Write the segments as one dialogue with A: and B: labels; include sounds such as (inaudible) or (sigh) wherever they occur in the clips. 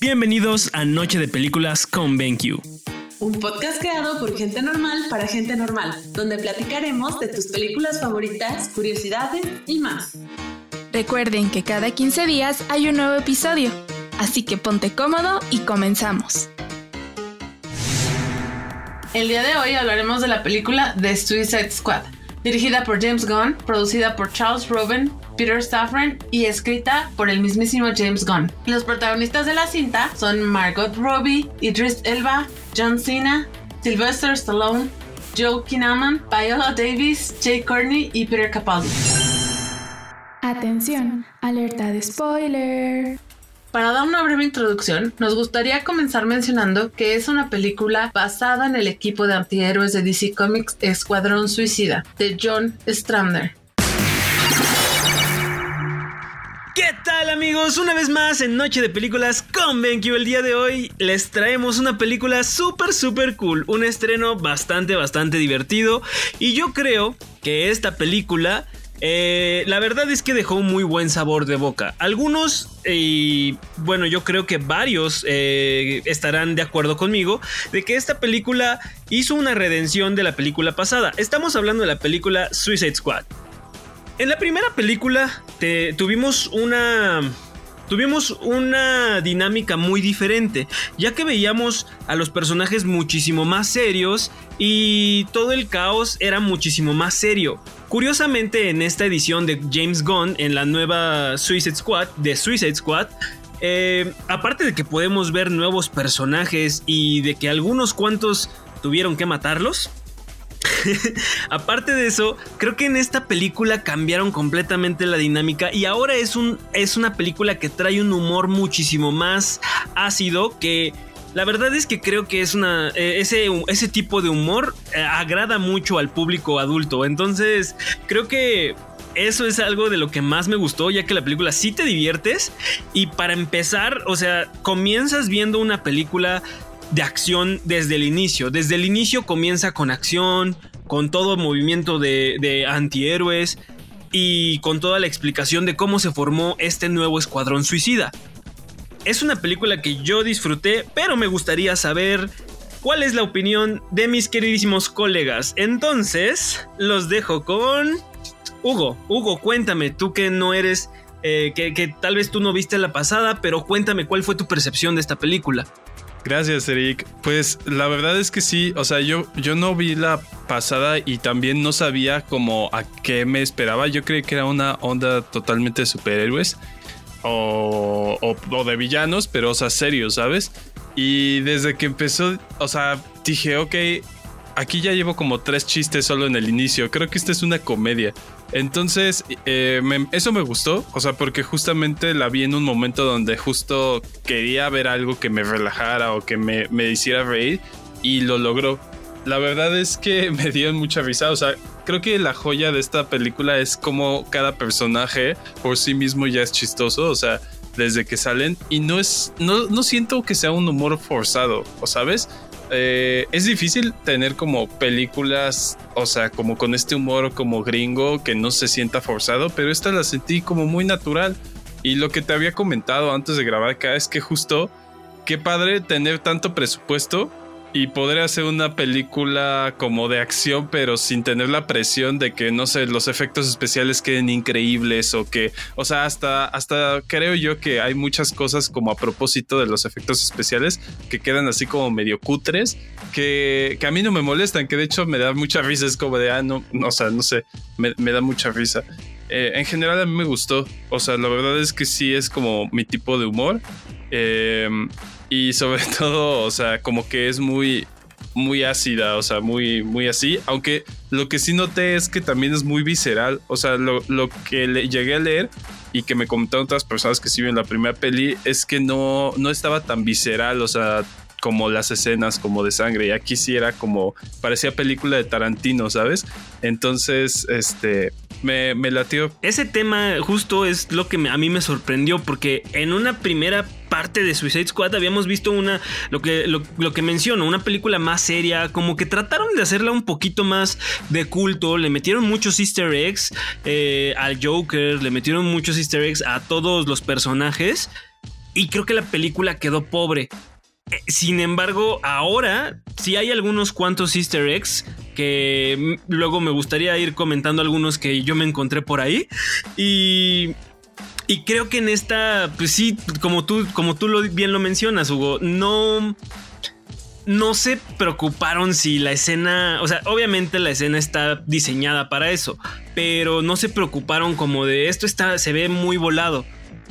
A: Bienvenidos a Noche de Películas con BenQ.
B: Un podcast creado por gente normal para gente normal, donde platicaremos de tus películas favoritas, curiosidades y más.
C: Recuerden que cada 15 días hay un nuevo episodio, así que ponte cómodo y comenzamos.
B: El día de hoy hablaremos de la película The Suicide Squad, dirigida por James Gunn, producida por Charles Robin, Peter Safran y escrita por el mismísimo James Gunn. Los protagonistas de la cinta son Margot Robbie, Idris Elba, John Cena, Sylvester Stallone, Joe Kinnaman, Viola Davis, Jay Courtney y Peter Capaldi.
C: Atención, alerta de spoiler.
B: Para dar una breve introducción, nos gustaría comenzar mencionando que es una película basada en el equipo de antihéroes de DC Comics Escuadrón Suicida, de John Stramner.
A: Tal amigos? Una vez más en Noche de Películas con BenQ. El día de hoy les traemos una película súper súper cool, un estreno bastante bastante divertido y yo creo que esta película eh, la verdad es que dejó un muy buen sabor de boca. Algunos, y bueno, yo creo que varios eh, estarán de acuerdo conmigo, de que esta película hizo una redención de la película pasada. Estamos hablando de la película Suicide Squad. En la primera película tuvimos una tuvimos una dinámica muy diferente, ya que veíamos a los personajes muchísimo más serios y todo el caos era muchísimo más serio. Curiosamente, en esta edición de James Gunn, en la nueva Suicide Squad, de Suicide Squad, eh, aparte de que podemos ver nuevos personajes y de que algunos cuantos tuvieron que matarlos, (laughs) Aparte de eso, creo que en esta película cambiaron completamente la dinámica y ahora es, un, es una película que trae un humor muchísimo más ácido que... La verdad es que creo que es una. Eh, ese, ese, tipo de humor eh, agrada mucho al público adulto. Entonces, creo que eso es algo de lo que más me gustó, ya que la película sí te diviertes. Y para empezar, o sea, comienzas viendo una película de acción desde el inicio. Desde el inicio comienza con acción, con todo movimiento de, antihéroes y con toda la explicación de cómo se formó este nuevo escuadrón suicida. Es una película que yo disfruté, pero me gustaría saber cuál es la opinión de mis queridísimos colegas. Entonces, los dejo con Hugo. Hugo, cuéntame, tú que no eres, eh, que, que tal vez tú no viste la pasada, pero cuéntame cuál fue tu percepción de esta película.
D: Gracias, Eric. Pues la verdad es que sí, o sea, yo, yo no vi la pasada y también no sabía como a qué me esperaba. Yo creí que era una onda totalmente de superhéroes o, o, de villanos, pero o sea, serio, ¿sabes? Y desde que empezó, o sea, dije, ok, aquí ya llevo como tres chistes solo en el inicio. Creo que esta es una comedia. Entonces, eh, eso me gustó, o sea, porque justamente la vi en un momento donde justo quería ver algo que me relajara o que me, me hiciera reír y lo logró. La verdad es que (laughs) me dio mucha risa, o sea, creo que la joya de esta película es como cada personaje por sí mismo ya es chistoso, o sea, desde que salen y no es, no, no siento que sea un humor forzado, ¿o sabes? Eh, es difícil tener como películas, o sea, como con este humor como gringo que no se sienta forzado, pero esta la sentí como muy natural. Y lo que te había comentado antes de grabar acá es que justo, qué padre tener tanto presupuesto y poder hacer una película como de acción, pero sin tener la presión de que, no sé, los efectos especiales queden increíbles o que, o sea, hasta, hasta creo yo que hay muchas cosas como a propósito de los efectos especiales que quedan así como medio cutres, que, que a mí no me molestan, que de hecho me da mucha risa, es como de, ah, no, o sea, no sé, me, me da mucha risa. Eh, en general a mí me gustó, o sea, la verdad es que sí es como mi tipo de humor. Eh, y sobre (laughs) todo, o sea, como que es muy, muy ácida, o sea, muy, muy así. Aunque lo que sí noté es que también es muy visceral. O sea, lo, que le, llegué a leer y que me comentaron otras personas que sí vieron la primera peli es que no, no estaba tan visceral, o sea, como las escenas como de sangre y aquí sí era como parecía película de Tarantino, ¿sabes? Entonces, este, me, me latió.
A: Ese tema justo es lo que a mí me sorprendió porque en una primera parte de Suicide Squad habíamos visto una, lo que, lo, que menciono, una película más seria, como que trataron de hacerla un poquito más de culto, le metieron muchos easter eggs eh, al Joker, le metieron muchos easter eggs a todos los personajes y creo que la película quedó pobre. Eh, sin embargo, ahora sí hay algunos cuantos easter eggs que luego me gustaría ir comentando algunos que yo me encontré por ahí. Y y creo que en esta, pues sí, como tú, como tú bien lo mencionas, Hugo, no, no se preocuparon si la escena, o sea, obviamente la escena está diseñada para eso, pero no se preocuparon como de esto está, se ve muy volado,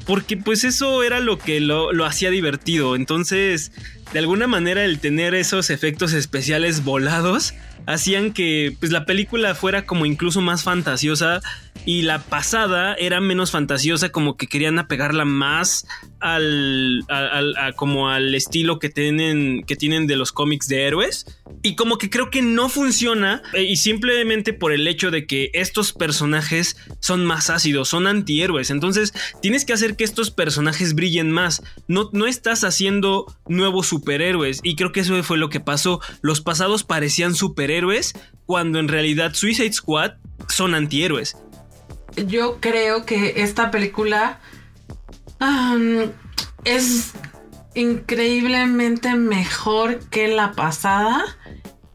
A: porque pues eso era lo que lo, lo hacía divertido, entonces, de alguna manera el tener esos efectos especiales volados hacían que pues la película fuera como incluso más fantasiosa y la pasada era menos fantasiosa, como que querían apegarla más al, como al estilo que tienen, que tienen de los cómics de héroes. Y como que creo que no funciona eh, y simplemente por el hecho de que estos personajes son más ácidos, son antihéroes. Entonces tienes que hacer que estos personajes brillen más. No, no estás haciendo nuevos superhéroes y creo que eso fue lo que pasó. Los pasados parecían superhéroes cuando en realidad Suicide Squad son antihéroes
B: yo creo que esta película es increíblemente mejor que la pasada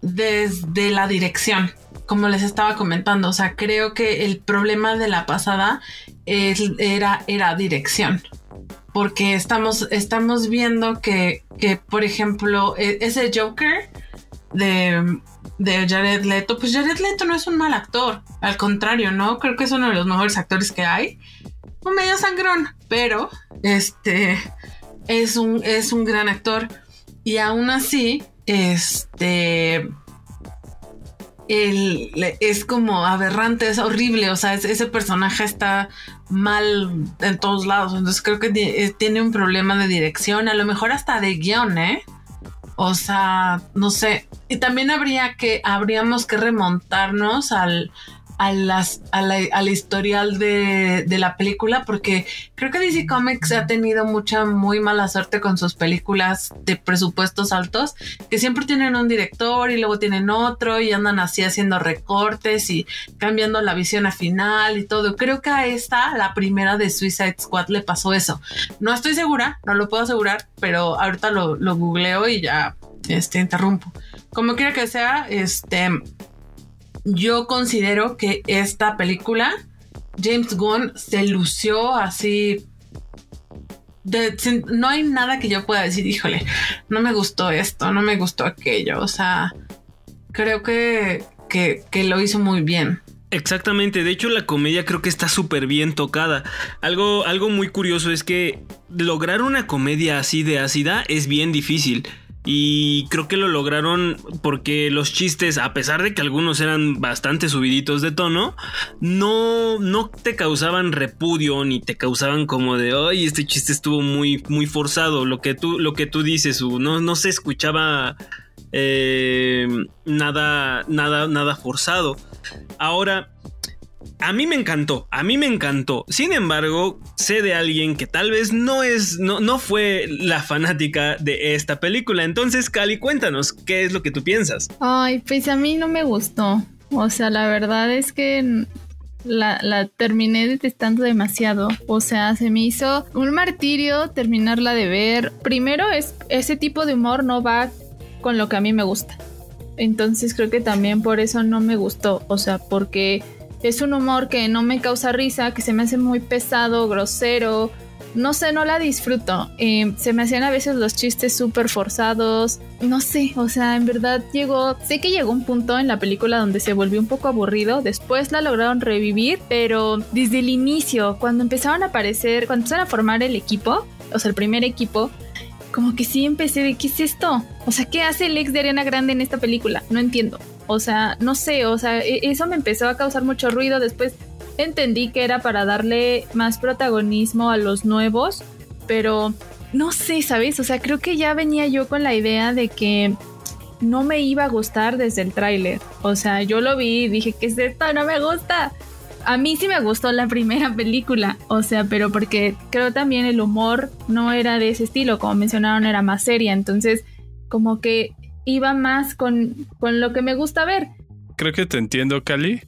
B: desde la dirección, como les estaba comentando. O sea, creo que el problema de la pasada era, era dirección. Porque estamos, estamos viendo que, que, por ejemplo, e, ese Joker de de Jared Leto, pues Jared Leto no es un mal actor, al contrario, ¿no? Creo que es uno de los mejores actores que hay. Un medio sangrón, pero este es un, es un gran actor. Y aún así, este es como aberrante, es horrible, o sea, ese personaje está mal en todos lados, entonces creo que eh, tiene un problema de dirección, a lo mejor hasta de guion, ¿eh? O sea, no sé. Y también habría que, habríamos que remontarnos al, a las, a la, al historial de, de, la película, porque creo que DC Comics ha tenido mucha, muy mala suerte con sus películas de presupuestos altos, que siempre tienen un director y luego tienen otro y andan así haciendo recortes y cambiando la visión a final y todo. Creo que a esta, la primera de Suicide Squad, le pasó eso. No estoy segura, no lo puedo asegurar, pero ahorita lo, lo googleo y ya este, interrumpo. Como quiera que sea, este yo considero que esta película, James Gunn se lució así. no hay nada que yo pueda decir, híjole, no me gustó esto, no me gustó aquello. O sea, creo que, que, que lo hizo muy bien.
A: Exactamente, de hecho la comedia creo que está súper bien tocada. Algo, algo muy curioso es que lograr una comedia así de ácida es bien difícil. Y creo que lo lograron porque los chistes, a pesar de que algunos eran bastante subiditos de tono, no, no te causaban repudio ni te causaban como de, ay, este chiste estuvo muy, muy forzado. Lo que tú, lo que tú dices, no, no se escuchaba eh, nada, nada, nada forzado. Ahora, a mí me encantó, a mí me encantó. Sin embargo, sé de alguien que tal vez no es, no, no fue la fanática de esta película. Entonces, Cali, cuéntanos, ¿qué es lo que tú piensas?
C: Ay, pues a mí no me gustó. O sea, la verdad es que la, terminé detestando demasiado. O sea, se me hizo un martirio terminarla de ver. Primero, es, ese tipo de humor no va con lo que a mí me gusta. Entonces creo que también por eso no me gustó. O sea, porque es un humor que no me causa risa, que se me hace muy pesado, grosero. No sé, no la disfruto. Eh, se me hacían a veces los chistes súper forzados. No sé, o sea, en verdad llegó. Sé que llegó un punto en la película donde se volvió un poco aburrido. Después la lograron revivir, pero desde el inicio, cuando empezaron a aparecer, cuando empezaron a formar el equipo, o sea, el primer equipo, como que sí empecé de qué es esto. O sea, ¿qué hace el ex de Ariana Grande en esta película? No entiendo. O sea, no sé, o sea, e, eso me empezó a causar mucho ruido. Después entendí que era para darle más protagonismo a los nuevos, pero no sé, ¿sabes? O sea, creo que ya venía yo con la idea de que no me iba a gustar desde el tráiler. O sea, yo lo vi y dije, ¿qué es esto? No me gusta. A mí sí me gustó la (laughs) primera película, o sea, pero porque creo también el humor no era de ese estilo, como mencionaron, era más seria, entonces como que iba más con, con lo que me gusta ver.
D: Creo que te entiendo, Cali.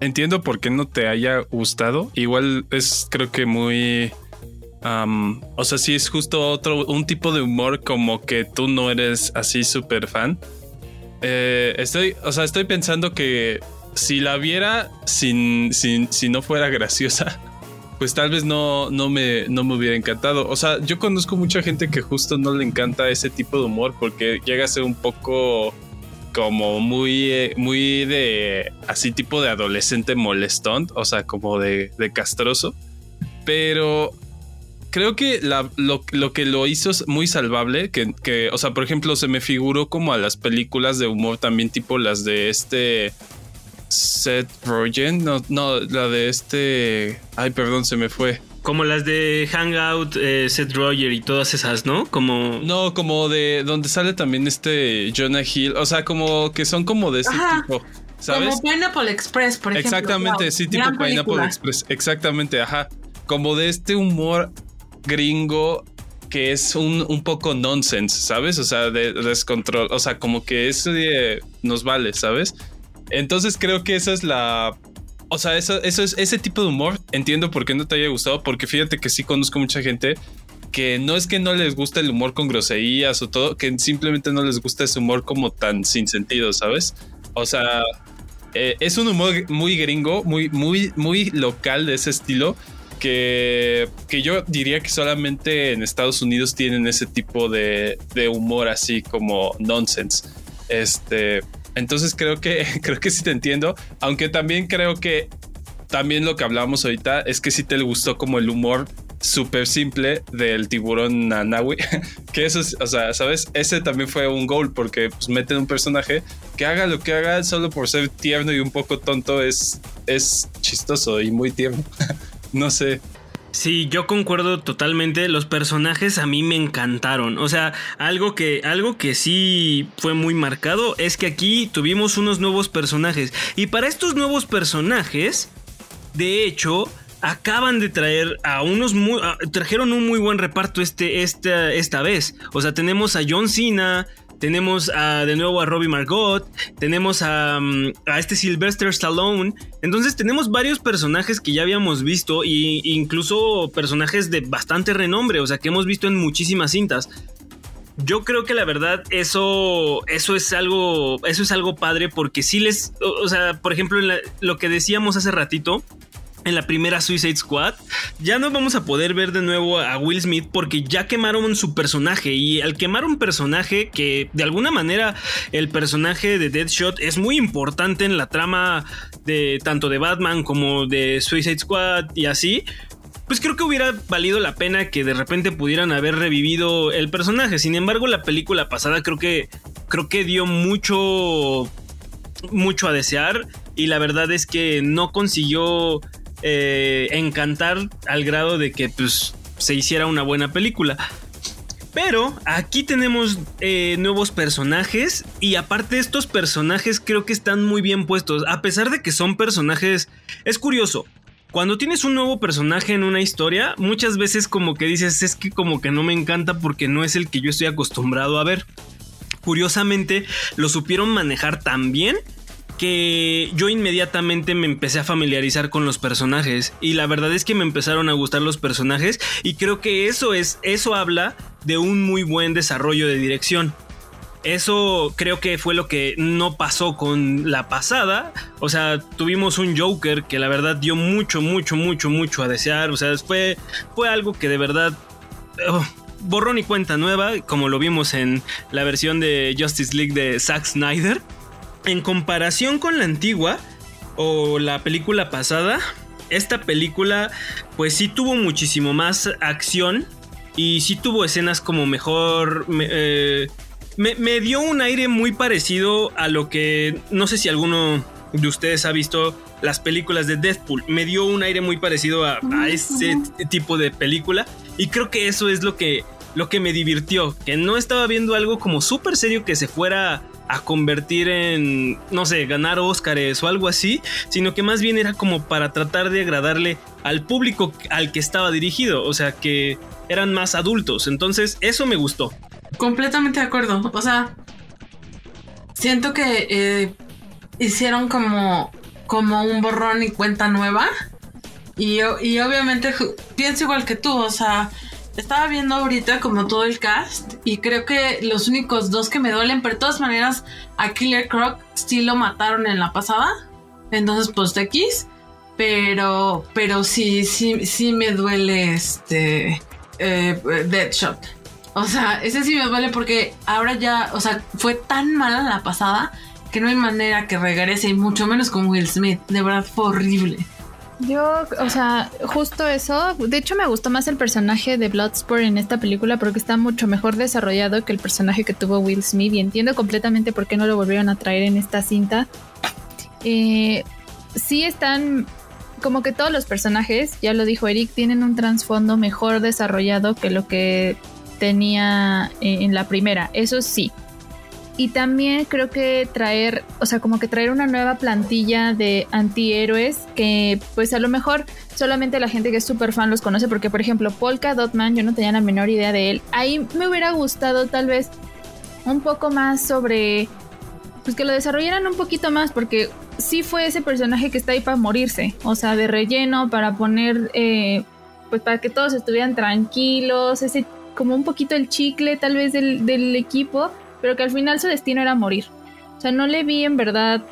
D: Entiendo por qué no te haya gustado. Igual es creo que muy o sea, sí es justo otro, un tipo de humor como que tú no eres así súper fan. Eh, estoy, o sea, estoy pensando que si la viera sin, sin, si no fuera (laughs) graciosa, pues tal vez no, no, me, no me hubiera encantado. O sea, yo conozco mucha gente que justo no le encanta ese tipo de humor porque llega a ser un poco como muy, eh, muy de así tipo de adolescente molestón, o sea, como de, de castroso. Pero creo que lo, que lo hizo es muy salvable, que, o sea, por ejemplo, se me figuró como a las películas de humor también tipo las de este Seth Rogen, no, no, la de este, ay, perdón, se me fue.
A: Como las de Hangout, eh, Seth Roger y todas esas, ¿no? Como.
D: No, como de donde sale también este Jonah Hill. O sea, como que son como de ese tipo. ¿Sabes?
B: Como Pineapple Express, por ejemplo.
D: Exactamente, sí, tipo Pineapple Express. Exactamente, ajá. Como de este humor gringo que es un, un, poco nonsense, ¿sabes? O sea, de, descontrol, o sea, como que eso nos vale, ¿sabes? Entonces creo que esa es la... O sea, eso, eso es ese tipo de humor. Entiendo por qué no te haya gustado, porque fíjate que sí conozco mucha gente que no es que no les guste el humor con groserías o todo, que simplemente no les gusta ese humor como tan sin sentido, ¿sabes? O sea, eh, es un humor muy gringo, muy, muy, muy local de ese estilo que, que yo diría que solamente en Estados Unidos tienen ese tipo de, de humor así como nonsense. Este, entonces creo que (laughs) creo que sí te entiendo, aunque también creo que también lo que hablábamos ahorita es que sí te gustó como el humor súper simple del tiburón Nanawi, (laughs) que eso es, o sea, ¿sabes? Ese también fue un gol porque pues, meten un personaje que haga lo que haga solo por ser tierno y un poco tonto es, es chistoso y muy tierno. (laughs) No sé.
A: Sí, yo concuerdo totalmente. Los personajes a mí me encantaron. O sea, algo que, algo que sí fue muy marcado es que aquí tuvimos unos nuevos personajes. Y para estos nuevos personajes, de hecho, acaban de traer a unos muy. trajeron un muy buen reparto este, esta, esta vez. O sea, tenemos a John Cena, tenemos a, de nuevo a Robbie Margot, tenemos a, mm, a, este Sylvester Stallone. Entonces tenemos varios personajes que ya habíamos visto e incluso personajes de bastante renombre, o sea, que hemos visto en muchísimas cintas. Yo creo que la verdad eso, eso es algo, eso es algo padre porque si les, o, sea, por ejemplo, lo que decíamos hace ratito, en la primera Suicide Squad, ya no vamos a poder ver de nuevo a Will Smith porque ya quemaron su personaje y al quemar un personaje que de alguna manera el personaje de Deadshot es muy importante en la trama de tanto de Batman como de Suicide Squad y así, pues creo que hubiera valido la pena que de repente pudieran haber revivido el personaje. Sin embargo, la película pasada creo que creo que dio mucho mucho a desear y la verdad es que no consiguió eh, encantar al grado de que pues, se hiciera una buena película. Pero aquí tenemos eh, nuevos personajes y aparte estos personajes creo que están muy bien puestos. A pesar de que son personajes... Es curioso. Cuando tienes un nuevo personaje en una historia, muchas veces como que dices es que como que no me encanta porque no es el que yo estoy acostumbrado a ver. Curiosamente lo supieron manejar tan bien que yo inmediatamente me empecé a familiarizar con los personajes y la verdad es que me empezaron a gustar los personajes y creo que eso es eso habla de un muy buen desarrollo de dirección. Eso creo que fue lo que no pasó con la pasada. O sea, tuvimos un Joker que la verdad dio mucho, mucho, mucho, mucho a desear. O sea, fue, fue algo que de verdad... Oh, borrón y cuenta nueva, como lo vimos en la versión de Justice League de Zack Snyder en comparación con la antigua o la película pasada, esta película pues sí tuvo muchísimo más acción y sí tuvo escenas como mejor... Eh, me, dio un aire muy parecido a lo que no sé si alguno de ustedes ha visto las películas de Deadpool. Me dio un aire muy parecido a, a ese tipo de película. Y creo que eso es lo que, lo que me divirtió, que no estaba viendo algo como súper serio que se fuera a convertir en, no sé, ganar Óscares o algo así, sino que más bien era como para tratar de agradarle al público al que estaba dirigido, o sea, que eran más adultos, entonces eso me gustó.
B: Completamente de acuerdo, o sea, siento que eh, hicieron como, como un borrón y cuenta nueva. Y, y obviamente pienso igual que tú, o sea, estaba viendo ahorita como todo el cast y creo que los únicos dos que me duelen, pero de todas maneras a Killer Croc sí lo mataron en la pasada, entonces pues de X, pero, pero sí, sí, sí me duele este eh, Deadshot. O sea, ese sí me duele porque ahora ya, o sea, fue tan mala la pasada que no hay manera que regrese y mucho menos con Will Smith. De verdad fue horrible.
C: Yo, o sea, justo eso. De hecho, me gustó más el personaje de Bloodsport en esta película porque está mucho mejor desarrollado que el personaje que tuvo Will Smith y entiendo completamente por qué no lo volvieron a traer en esta cinta. Eh, sí están como que todos los personajes, ya lo dijo Eric, tienen un trasfondo mejor desarrollado que lo que tenía eh, en la primera. Eso sí, y también creo que traer, o sea, como que traer una nueva plantilla de antihéroes que pues a lo mejor solamente la gente que es súper fan los conoce porque por ejemplo Polka Dotman yo no tenía la menor idea de él. Ahí me hubiera gustado tal vez un poco más sobre pues que lo desarrollaran un poquito más porque sí fue ese personaje que está ahí para morirse, o sea, de relleno para poner eh, pues para que todos estuvieran tranquilos, ese como un poquito el chicle tal vez del, del equipo pero que al final su destino era morir. O sea, no le vi en verdad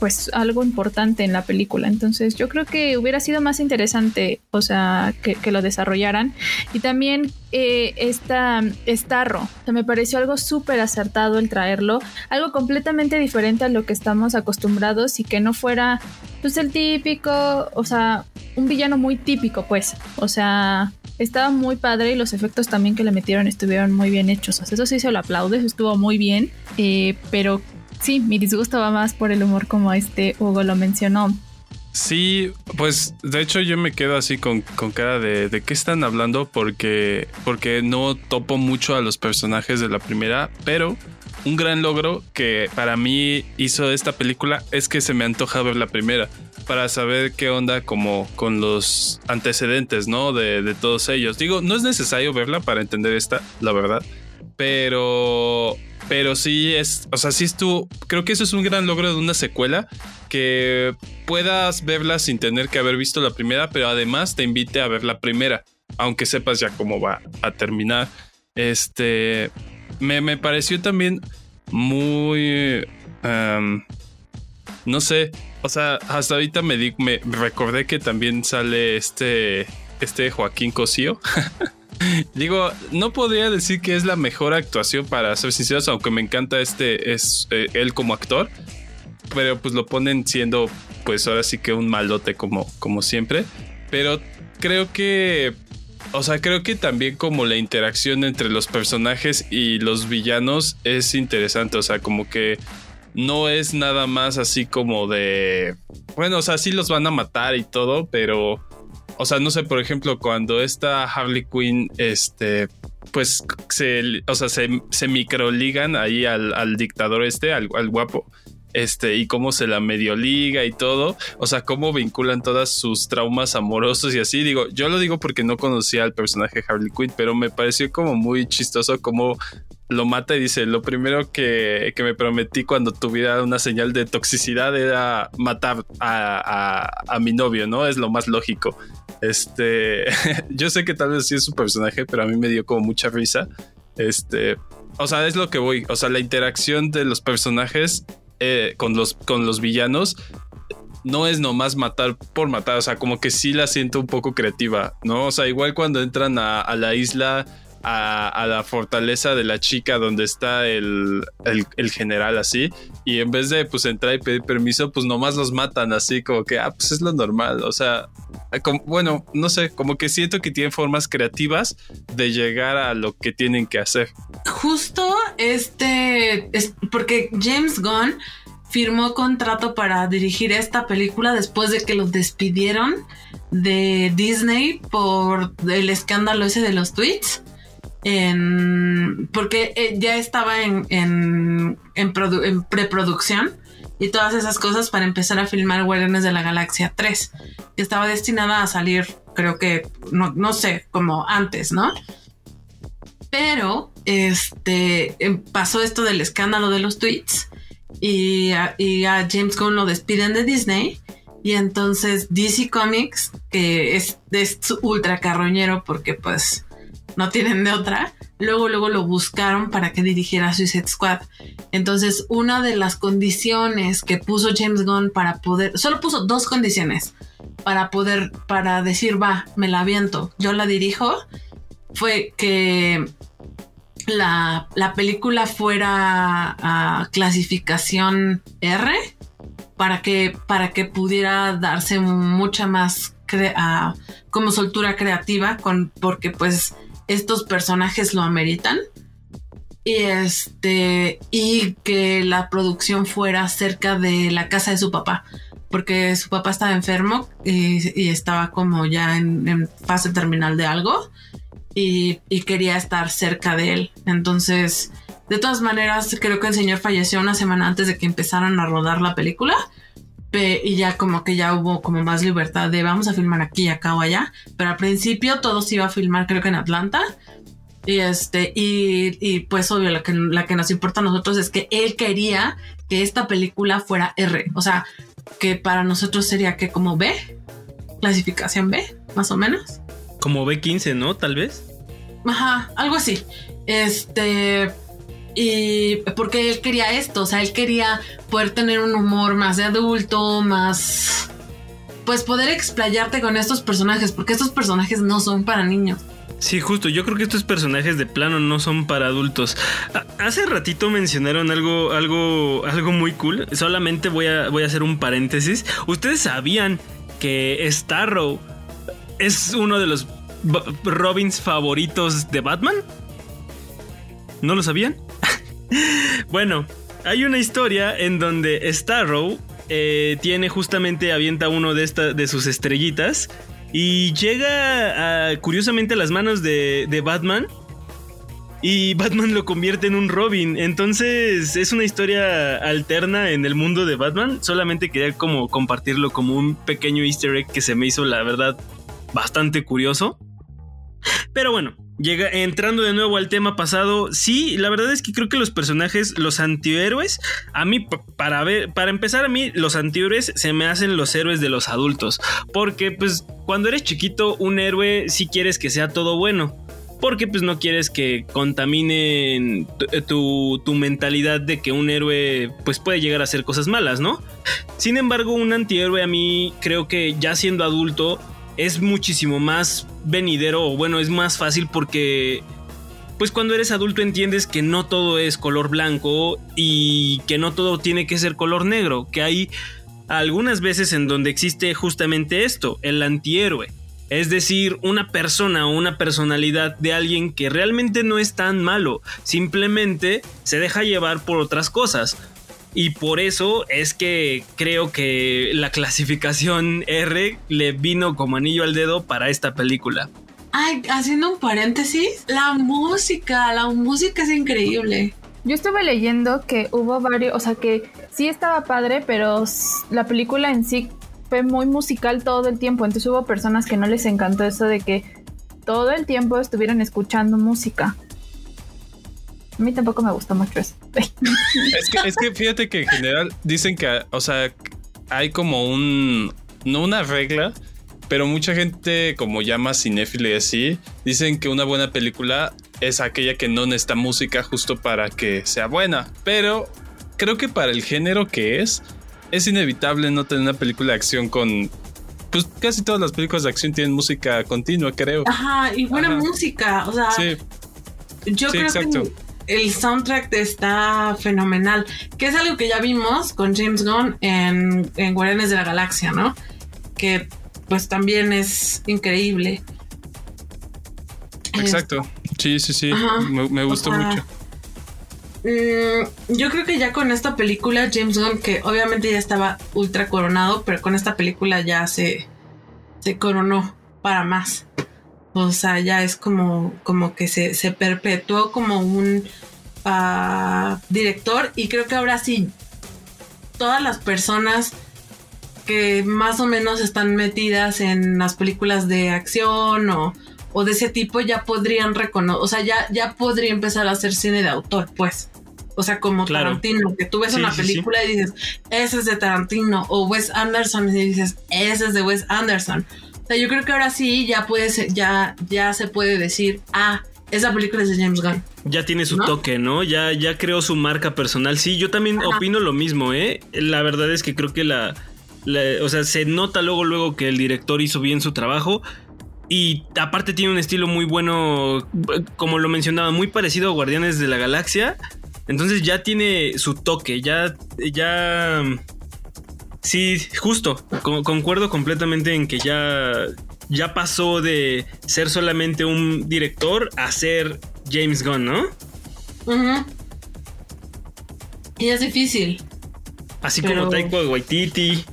C: pues algo importante en la película. Entonces yo creo que hubiera sido más interesante, o sea, que, lo desarrollaran. Y también eh, esta Starro, o sea, me pareció algo súper acertado el traerlo, algo completamente diferente a lo que estamos acostumbrados y que no fuera pues el típico, o sea, un villano muy típico pues, o sea, estaba muy padre y los efectos también que le metieron estuvieron muy bien hechos. Eso sí se lo aplaude, estuvo muy bien. Eh, pero sí, mi disgusto va más por el humor como este Hugo lo mencionó.
D: Sí, pues de hecho yo me quedo así con, cara de, de qué están hablando porque, porque no topo mucho a los personajes de la primera, pero un gran logro que para mí hizo esta película es que se me antoja ver la primera para saber qué onda como con los antecedentes, ¿no? De, de todos ellos. Digo, no es necesario verla para entender esta, la verdad, pero pero sí es, o sea, sí estuvo, creo que eso es un gran logro de una secuela, que puedas verla sin tener que haber visto la primera, pero además te invite a ver la primera, aunque sepas ya cómo va a terminar. Este, me, pareció también muy, no sé, o sea, hasta ahorita me, di, me recordé que también sale este, este Joaquín Cosío. (laughs) Digo, no podría decir que es la mejor actuación para ser sinceros, aunque me encanta este, es eh, él como actor. Pero pues lo ponen siendo, pues ahora sí que un malote como, como siempre. Pero creo que, o sea, creo que también como la interacción entre los personajes y los villanos es interesante. O sea, como que no es nada más así como de, bueno, o sea, sí los van a matar y todo, pero o sea, no sé, por ejemplo, cuando esta Harley Quinn, este, pues se, o sea, se, se microligan ahí al, dictador este, al, guapo este, y cómo se la medio liga y todo, o sea, cómo vinculan todas sus traumas amorosos y así, digo, yo lo digo porque no conocía al personaje Harley Quinn, pero me pareció como muy chistoso cómo lo mata y dice, lo primero que, me prometí cuando tuviera una señal de toxicidad era matar a, a, mi novio, ¿no? Es lo más lógico. Este, (laughs) yo sé que tal vez sí es su personaje, pero a mí me dio como mucha risa. Este, o sea, es lo que voy. O sea, la interacción de los personajes eh, con, los, con los villanos no es nomás matar por matar. O sea, como que sí la siento un poco creativa, ¿no? O sea, igual cuando entran a, a la isla a, la fortaleza de la chica donde está el, general así y en vez de pues entrar y pedir permiso pues nomás los matan así como que ah pues es lo normal o sea bueno no sé como que siento que tienen formas creativas de llegar a lo que tienen que hacer
B: justo este es porque James Gunn firmó contrato para dirigir esta película después de que los despidieron de Disney por el escándalo ese de los tweets. En, porque eh, ya estaba en, en, preproducción y todas esas cosas para empezar a filmar Guardianes de la Galaxia 3, que estaba destinada a salir, creo que, no, sé, como antes, ¿no? Pero este em, pasó esto del escándalo de los tweets y a, James Gunn lo despiden de Disney. Y entonces DC Comics, que es ultra carroñero porque pues no tienen de otra, luego, luego lo buscaron para que dirigiera Suicide Squad. Entonces, una de las condiciones que puso James Gunn para poder, solo puso dos condiciones para poder, para decir, va, me la aviento, yo la dirijo, fue que la, película fuera a clasificación R para que, para que pudiera darse mucha más como soltura creativa con, porque pues estos personajes lo ameritan. Y este, y que la producción fuera cerca de la casa de su papá, porque su papá estaba enfermo y, estaba como ya en, fase terminal de algo y, y, quería estar cerca de él. Entonces, de todas maneras, creo que el señor falleció una semana antes de que empezaran a rodar la película y ya como que ya hubo como más libertad de vamos a filmar aquí, acá o allá, pero al principio todo se iba a filmar creo que en Atlanta. Y este, y, y pues obvio, la que, la que nos importa a nosotros es que él quería que esta película fuera R. O sea, que para nosotros sería que como B, clasificación B, más o menos.
A: Como B15, ¿no? Tal vez.
B: Ajá, algo así. Este, y porque él quería esto, o sea, él quería poder tener un humor más de adulto, más... Pues poder explayarte con estos personajes, porque estos personajes no son para niños.
A: Sí, justo, yo creo que estos personajes de plano no son para adultos. Hace ratito mencionaron algo, algo, algo muy cool. Solamente voy a, voy a hacer un paréntesis. ¿Ustedes sabían que Starrow es uno de los Robins favoritos de Batman? ¿No lo sabían? Bueno, hay una historia en donde Starrow eh, tiene justamente, avienta uno de, de sus estrellitas y llega curiosamente a las manos de, de Batman. Y Batman lo convierte en un Robin. Entonces es una historia alterna en el mundo de Batman. Solamente quería como compartirlo como un pequeño easter egg que se me hizo la verdad bastante curioso. Pero bueno, llega, entrando de nuevo al tema pasado, sí, la verdad es que creo que los personajes, los antihéroes, a mí, para ver, para empezar, a mí, los antihéroes se me hacen los héroes de los adultos. Porque, pues, cuando eres chiquito, un héroe sí quieres que sea todo bueno. Porque pues no quieres que contaminen tu, tu, mentalidad de que un héroe pues puede llegar a hacer cosas malas, ¿no? Sin embargo, un antihéroe a mí creo que ya siendo adulto es muchísimo más venidero bueno, es más fácil porque pues cuando eres adulto entiendes que no todo es color blanco y que no todo tiene que ser color negro, que hay algunas veces en donde existe justamente esto, el antihéroe. Es decir, una persona o una personalidad de alguien que realmente no es tan malo, simplemente se deja llevar por otras cosas. Y por eso es que creo que la clasificación R le vino como anillo al dedo para esta película.
B: Ay, haciendo un paréntesis, la música, la música es increíble.
C: Yo estuve leyendo que hubo varios, o sea que sí estaba padre, pero la película en sí fue muy musical todo el tiempo, entonces hubo personas que no les encantó eso de que todo el tiempo estuvieran escuchando música. A mí tampoco me gustó mucho eso. (laughs)
D: es, que, fíjate que en general dicen que, o sea, hay como un, no una regla, pero mucha gente como llama cinéfila y así, dicen que una buena película es aquella que no necesita música justo para que sea buena. Pero creo que para el género que es, es inevitable no tener una película de acción con pues casi todas las películas de acción tienen música continua, creo.
B: Ajá, y buena música, o sea. Sí. Yo creo exacto. que el soundtrack está fenomenal, que es algo que ya vimos con James Gunn en, en Guardianes de la Galaxia, ¿no? Que pues también es increíble.
D: Exacto, sí, sí, sí, me, gustó mucho.
B: Mm, yo creo que ya con esta película, James Gunn, que obviamente ya estaba ultra coronado, pero con esta película ya se, se coronó para más. O sea, ya es como, como que se, se perpetuó como un ah, director y creo que ahora sí, todas las personas que más o menos están metidas en las películas de acción o, o de ese tipo ya podrían reconocer, o sea, ya, ya podría empezar a hacer cine de autor, pues. O sea, como
A: Claro.
B: Tarantino, que tú ves
A: Sí,
B: una
A: sí,
B: película y dices, ese es de Tarantino, o Wes Anderson y dices, ese es de Wes Anderson. Sea, yo creo que ahora sí ya puede ser, ya, ya se puede decir, ah, esa película es de James Gunn.
A: Ya tiene su
B: ¿No?
A: toque, ¿no? Ya, ya creó su marca personal. Sí, yo también
B: Ajá.
A: opino lo mismo, ¿eh? La verdad es que creo que la, la- O sea, se nota luego, luego que el director hizo bien su trabajo. Y aparte tiene un estilo muy bueno, como lo mencionaba, muy parecido a Guardianes de la Galaxia. Entonces ya tiene su toque, ya... ya sí, justo. con- concuerdo completamente en que ya... Ya pasó de ser solamente un director a ser James Gunn, ¿no?
B: Ujú. Y es difícil.
A: Así
B: Pero-
A: como Taika Waititi.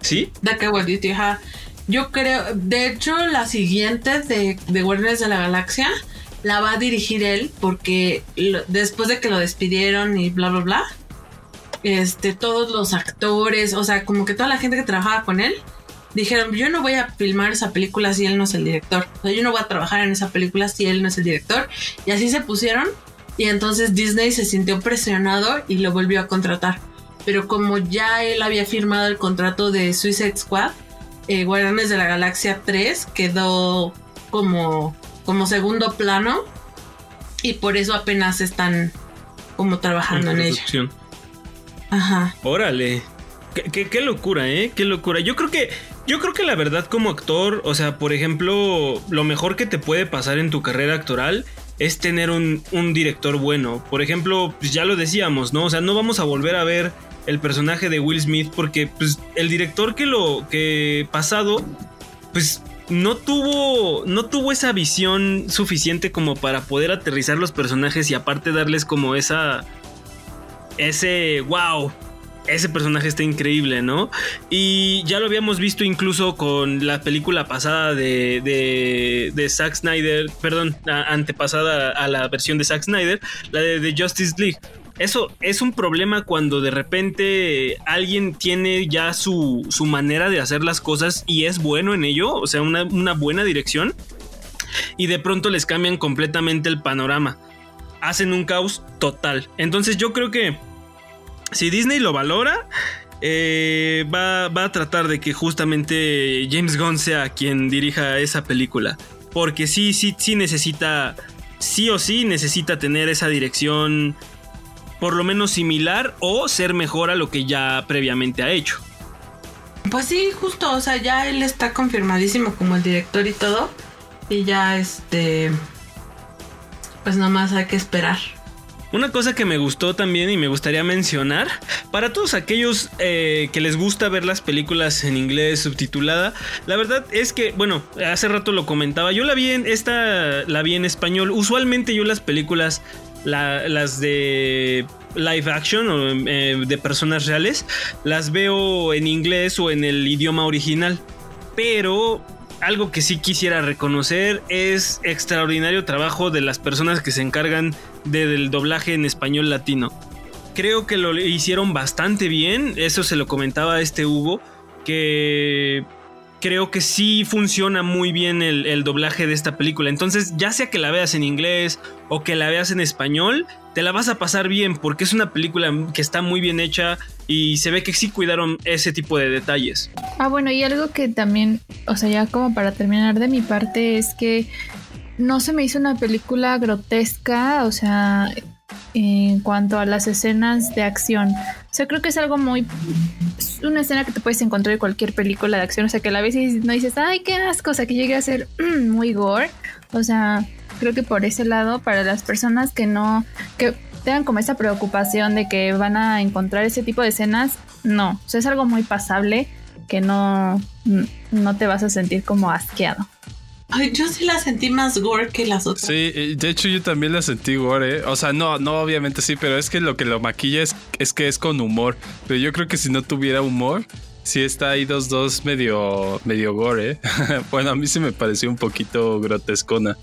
A: ¿Sí?
B: De que Waititi, ajá. Yo creo, de hecho, la siguiente de, de Guardianes de la Galaxia la va a dirigir él porque lo- después de que lo despidieron y bla, bla, bla, este, todos los actores, o sea, como que toda la gente que trabajaba con él, dijeron, yo no voy a filmar esa película si él no es el director. O sea, yo no voy a trabajar en esa película si él no es el director. Y así se pusieron y entonces Disney se sintió presionado y lo volvió a contratar. Pero como ya él había firmado el contrato de Suicide Squad, eh, Guardianes de la Galaxia 3 quedó como, como segundo plano y por eso apenas están como trabajando en ella. Ajá.
A: Órale. Qué, locura, ¿eh? Qué locura. Yo creo que. Yo creo que la verdad, como actor, o sea, por ejemplo, lo mejor que te puede pasar en tu carrera actoral es tener un, un director bueno. Por ejemplo, pues ya lo decíamos, ¿no? O sea, no vamos a volver a ver el personaje de Will Smith porque, pues, el director que lo. que pasado, pues. No tuvo, no tuvo esa visión suficiente como para poder aterrizar los personajes y aparte darles como esa, ese wow. Ese personaje está increíble, ¿no? Y ya lo habíamos visto incluso con la película pasada de, de, de Zack Snyder, perdón, antepasada a la versión de Zack Snyder, la de, de Justice League. Eso es un problema cuando de repente alguien tiene ya su, su manera de hacer las cosas y es bueno en ello, o sea, una, una buena dirección, y de pronto les cambian completamente el panorama. Hacen un caos total. Entonces yo creo que si Disney lo valora, eh, va, va a tratar de que justamente James Gunn sea quien dirija esa película. Porque sí, sí, sí necesita, sí o sí necesita tener esa dirección por lo menos similar o ser mejor a lo que ya previamente ha hecho.
B: Pues sí, justo, o sea, ya él está confirmadísimo como el director y todo. Y ya este. Pues nomás hay que esperar.
A: Una cosa que me gustó también y me gustaría mencionar, para todos aquellos eh, que les gusta ver las películas en inglés subtitulada, la verdad es que, bueno, hace rato lo comentaba, yo la vi en, esta la vi en español, usualmente yo las películas, la- las de live action o eh, de personas reales, las veo en inglés o en el idioma original, pero algo que sí quisiera reconocer es extraordinario trabajo de las personas que se encargan de- del doblaje en español latino. Creo que lo hicieron bastante bien, eso se lo comentaba este Hugo, que creo que sí funciona muy bien el doblaje de esta película. Entonces, ya sea que la veas en inglés o que la veas en español, te la vas a pasar bien porque es una película que está muy bien hecha y se ve que sí cuidaron ese tipo de detalles.
C: Ah, bueno, y algo que también, o sea, ya como para terminar de mi parte, es que no se me hizo una película grotesca, o sea, en cuanto a las escenas de acción. O sea, creo que es algo muy... Es una escena que te puedes encontrar en cualquier película de acción, o sea, que a la vez no dices, ay, qué asco, o sea, que llegue a ser (clears throat) muy gore. O sea, creo que por ese lado, para las personas que no... que tengan como esa preocupación de que van a encontrar ese tipo de escenas, no. O sea, es algo muy pasable que no, no te vas a sentir como asqueado.
B: Ay, yo sí la sentí más gore que las otras.
D: Sí, de hecho yo también la sentí gore. ¿eh? O sea, no, no, obviamente sí, pero es que lo que lo maquilla es, es que es con humor. Pero yo creo que si no tuviera humor, sí está ahí dos dos medio medio gore. ¿eh? (laughs) bueno, a mí se me pareció un poquito grotescona.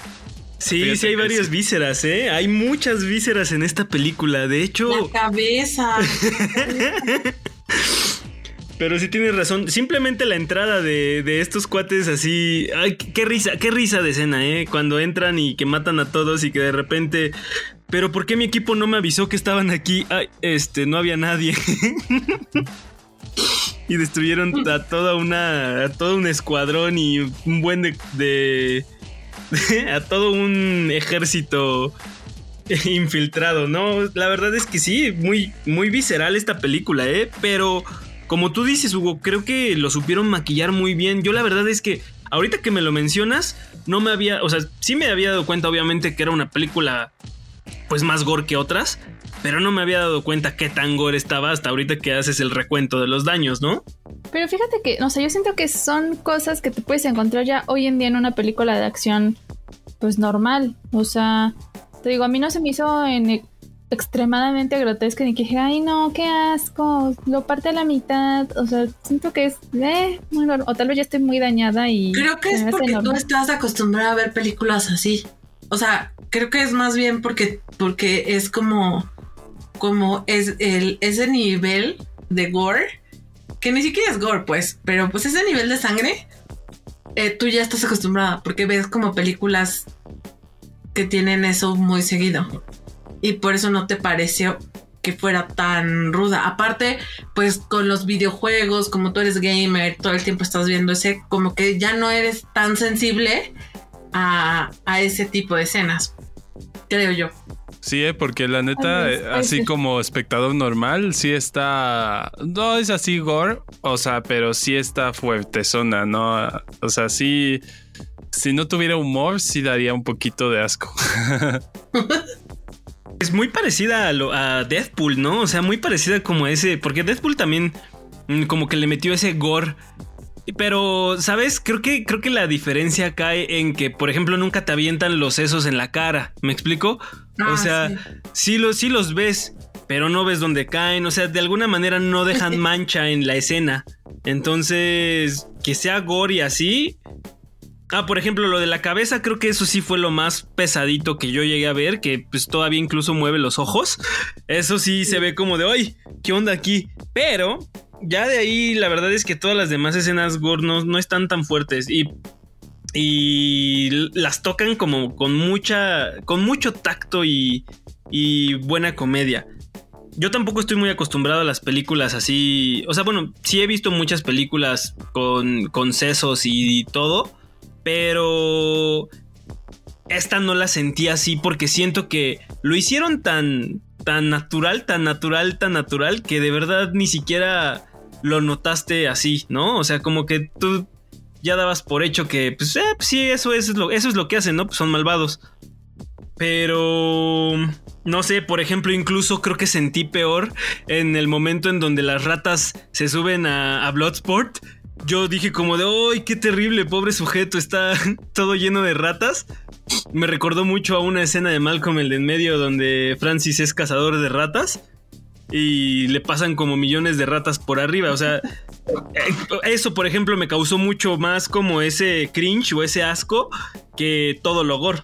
A: Sí, sí hay varias vísceras, ¿eh? Hay muchas vísceras en esta película. De hecho.
B: La cabeza. (laughs)
A: Pero sí tienes razón. Simplemente la entrada de, estos cuates así. Ay, qué risa, qué risa de escena, ¿eh? Cuando entran y que matan a todos y que de repente. Pero ¿por qué mi equipo no me avisó que estaban aquí? Ay, este, no había nadie. (laughs) y destruyeron a toda una. a todo un escuadrón y un buen de, de (laughs) a todo un ejército infiltrado, ¿no? La verdad es que sí, muy, muy visceral esta película, ¿eh? Pero como tú dices, Hugo, creo que lo supieron maquillar muy bien. Yo la verdad es que ahorita que me lo mencionas, no me había, o sea, sí me había dado cuenta obviamente que era una película pues más gore que otras, pero no me había dado cuenta qué tan gore estaba hasta ahorita que haces el recuento de los daños, ¿no?
C: Pero fíjate que, no sé, yo siento que son cosas que te puedes encontrar ya hoy en día en una película de acción, pues normal. O sea, te digo, a mí no se me hizo en e, extremadamente grotesco ni que dije, ay no, qué asco, lo parte a la mitad. O sea, siento que es, eh, muy O tal vez ya estoy muy dañada y.
B: Creo que es porque tú estás acostumbrada a ver películas así. O sea, creo que es más bien porque, porque es como como es el, ese nivel de gore, que ni siquiera es gore, pues, pero pues ese nivel de sangre, eh, tú ya estás acostumbrada, porque ves como películas que tienen eso muy seguido. Y por eso no te pareció que fuera tan ruda. Aparte, pues con los videojuegos, como tú eres gamer, todo el tiempo estás viendo ese, como que ya no eres tan sensible a, a ese tipo de escenas, creo yo.
D: Sí, ¿eh? porque la neta, eh, así como espectador normal, sí está. No es así gore, o sea, pero sí está fuerte zona, ¿no? O sea, sí. Si no tuviera humor, sí daría un poquito de asco. (laughs)
A: es muy parecida a, lo, a Deathpool, ¿no? O sea, muy parecida como ese. Porque Deathpool también mm, como que le metió ese gore pero, ¿sabes? Creo que, creo que la diferencia cae en que, por ejemplo, nunca te avientan los sesos en la cara. ¿Me explico? o ah, sea, sí. los, sí los ves, pero no ves dónde caen. O sea, de alguna manera no dejan (laughs) mancha en la escena. Entonces, que sea gore y así. Ah, por ejemplo, lo de la cabeza, creo que eso sí fue lo más pesadito que yo llegué a ver, que pues todavía incluso mueve los ojos. Eso sí se ve como de, ¡ay! ¿Qué onda aquí? Pero ya de ahí, la verdad es que todas las demás escenas gore no, están tan fuertes. Y y las tocan como con mucha con mucho tacto y, y, buena comedia. Yo tampoco estoy muy acostumbrado a las películas así, o sea, bueno, sí he visto muchas películas con, con sesos y todo, pero esta no la sentí así porque siento que lo hicieron tan tan natural, tan natural, tan natural que de verdad ni siquiera lo notaste así, ¿no? O sea, como que tú ya dabas por hecho que, pues, eh, pues sí, eso es, lo, eso es lo que hacen, ¿no? Pues son malvados. Pero... No sé, por ejemplo, incluso creo que sentí peor en el momento en donde las ratas se suben a, Bloodsport. Yo dije como de, ¡ay, qué terrible, pobre sujeto! Está (laughs) todo lleno de ratas. Me recordó mucho a una escena de Malcolm el de en medio donde Francis es cazador de ratas y le pasan como millones de ratas por arriba. O sea, eh, eso, por ejemplo, me causó mucho más como ese cringe o ese asco que todo lo gore.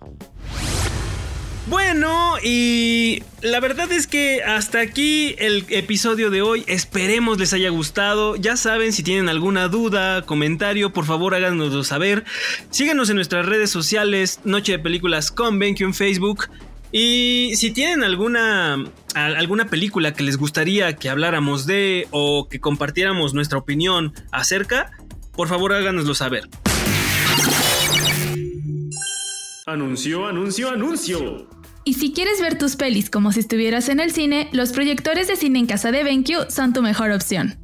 A: Bueno, y la verdad es que hasta aquí el episodio de hoy. Esperemos les haya gustado. Ya saben, si tienen alguna duda, comentario, por favor háganoslo saber. Síganos en nuestras redes sociales, Noche de Películas con BenQ en Facebook. Y si tienen alguna, alguna película que les gustaría que habláramos de o que compartiéramos nuestra opinión acerca, por favor háganoslo saber. Anuncio, anuncio, anuncio.
C: Y si quieres ver tus pelis como si estuvieras en el cine, los proyectores de cine en casa de BenQ son tu mejor opción.